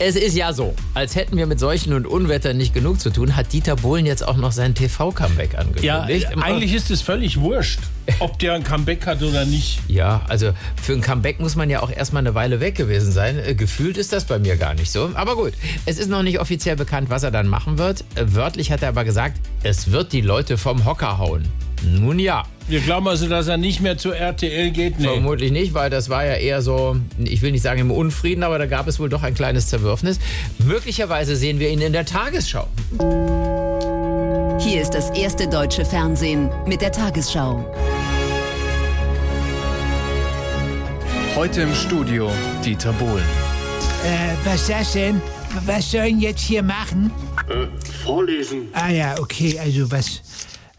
Es ist ja so, als hätten wir mit Seuchen und Unwettern nicht genug zu tun, hat Dieter Bohlen jetzt auch noch sein TV-Comeback angekündigt. Ja, eigentlich ist es völlig wurscht, ob der ein Comeback hat oder nicht. Ja, also für ein Comeback muss man ja auch erstmal eine Weile weg gewesen sein. Äh, gefühlt ist das bei mir gar nicht so. Aber gut, es ist noch nicht offiziell bekannt, was er dann machen wird. Äh, wörtlich hat er aber gesagt, es wird die Leute vom Hocker hauen. Nun ja. Wir glauben also, dass er nicht mehr zu RTL geht? Nee. Vermutlich nicht, weil das war ja eher so, ich will nicht sagen im Unfrieden, aber da gab es wohl doch ein kleines Zerwürfnis. Möglicherweise sehen wir ihn in der Tagesschau. Hier ist das erste deutsche Fernsehen mit der Tagesschau. Heute im Studio Dieter Bohlen. Äh, was ist das denn? Was sollen jetzt hier machen? Äh, vorlesen. Ah ja, okay, also was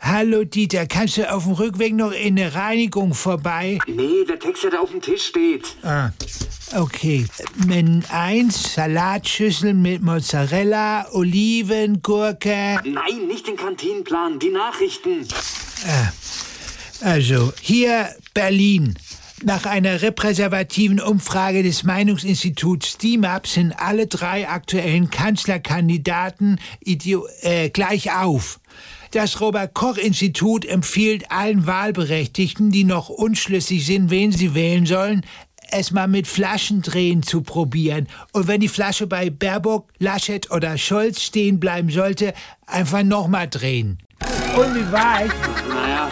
Hallo Dieter, kannst du auf dem Rückweg noch in eine Reinigung vorbei? Nee, der Text, der da auf dem Tisch steht. Ah, okay. Menü 1, Salatschüssel mit Mozzarella, Oliven, Gurke. Nein, nicht den Kantinenplan, die Nachrichten. Ah, also, hier Berlin. Nach einer repräsentativen Umfrage des Meinungsinstituts DIMAP sind alle drei aktuellen Kanzlerkandidaten äh, gleich auf. Das Robert Koch Institut empfiehlt allen Wahlberechtigten, die noch unschlüssig sind, wen sie wählen sollen, es mal mit Flaschendrehen zu probieren. Und wenn die Flasche bei Baerbock, Laschet oder Scholz stehen bleiben sollte, einfach nochmal drehen. Und wie war ich? Naja,